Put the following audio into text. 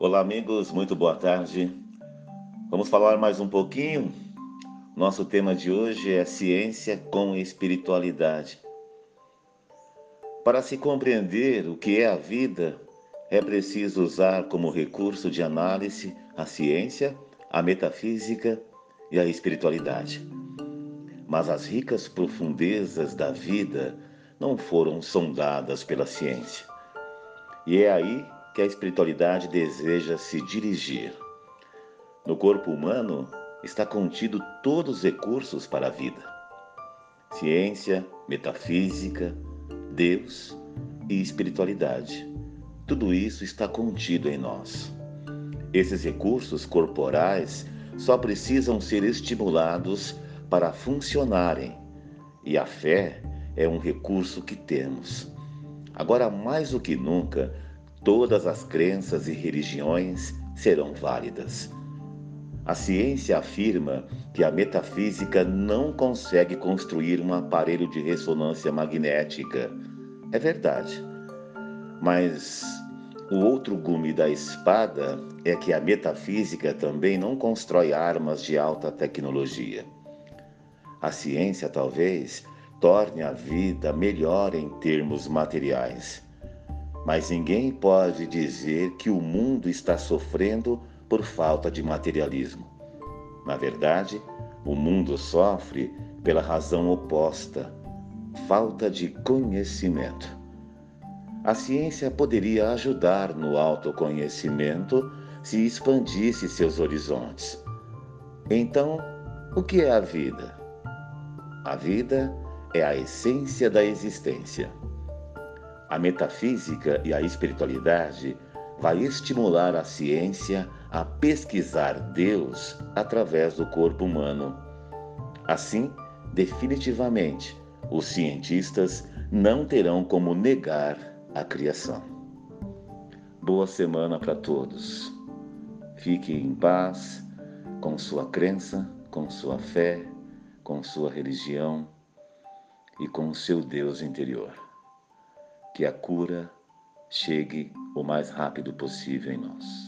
Olá, amigos, muito boa tarde. Vamos falar mais um pouquinho. Nosso tema de hoje é ciência com espiritualidade. Para se compreender o que é a vida, é preciso usar como recurso de análise a ciência, a metafísica e a espiritualidade. Mas as ricas profundezas da vida não foram sondadas pela ciência. E é aí que a espiritualidade deseja se dirigir. No corpo humano está contido todos os recursos para a vida: ciência, metafísica, Deus e espiritualidade. Tudo isso está contido em nós. Esses recursos corporais só precisam ser estimulados para funcionarem, e a fé é um recurso que temos. Agora, mais do que nunca, todas as crenças e religiões serão válidas. A ciência afirma que a metafísica não consegue construir um aparelho de ressonância magnética. É verdade. Mas o outro gume da espada é que a metafísica também não constrói armas de alta tecnologia. A ciência talvez torne a vida melhor em termos materiais mas ninguém pode dizer que o mundo está sofrendo por falta de materialismo. Na verdade, o mundo sofre pela razão oposta falta de conhecimento. A ciência poderia ajudar no autoconhecimento se expandisse seus horizontes. Então, o que é a vida? A vida é a essência da existência. A metafísica e a espiritualidade vai estimular a ciência a pesquisar Deus através do corpo humano. Assim, definitivamente, os cientistas não terão como negar a criação. Boa semana para todos. Fique em paz com sua crença, com sua fé, com sua religião e com o seu Deus interior que a cura chegue o mais rápido possível em nós.